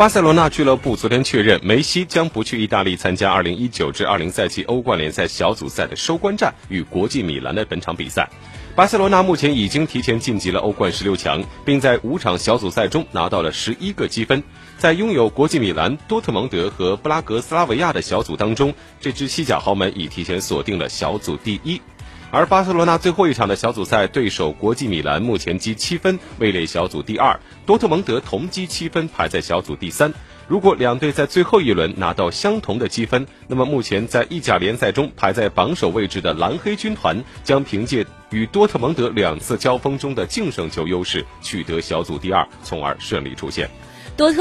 巴塞罗那俱乐部昨天确认，梅西将不去意大利参加2019至20赛季欧冠联赛小组赛的收官战与国际米兰的本场比赛。巴塞罗那目前已经提前晋级了欧冠十六强，并在五场小组赛中拿到了十一个积分。在拥有国际米兰、多特蒙德和布拉格斯拉维亚的小组当中，这支西甲豪门已提前锁定了小组第一。而巴塞罗那最后一场的小组赛对手国际米兰目前积七分，位列小组第二；多特蒙德同积七分，排在小组第三。如果两队在最后一轮拿到相同的积分，那么目前在意甲联赛中排在榜首位置的蓝黑军团将凭借与多特蒙德两次交锋中的净胜球优势，取得小组第二，从而顺利出线。多特。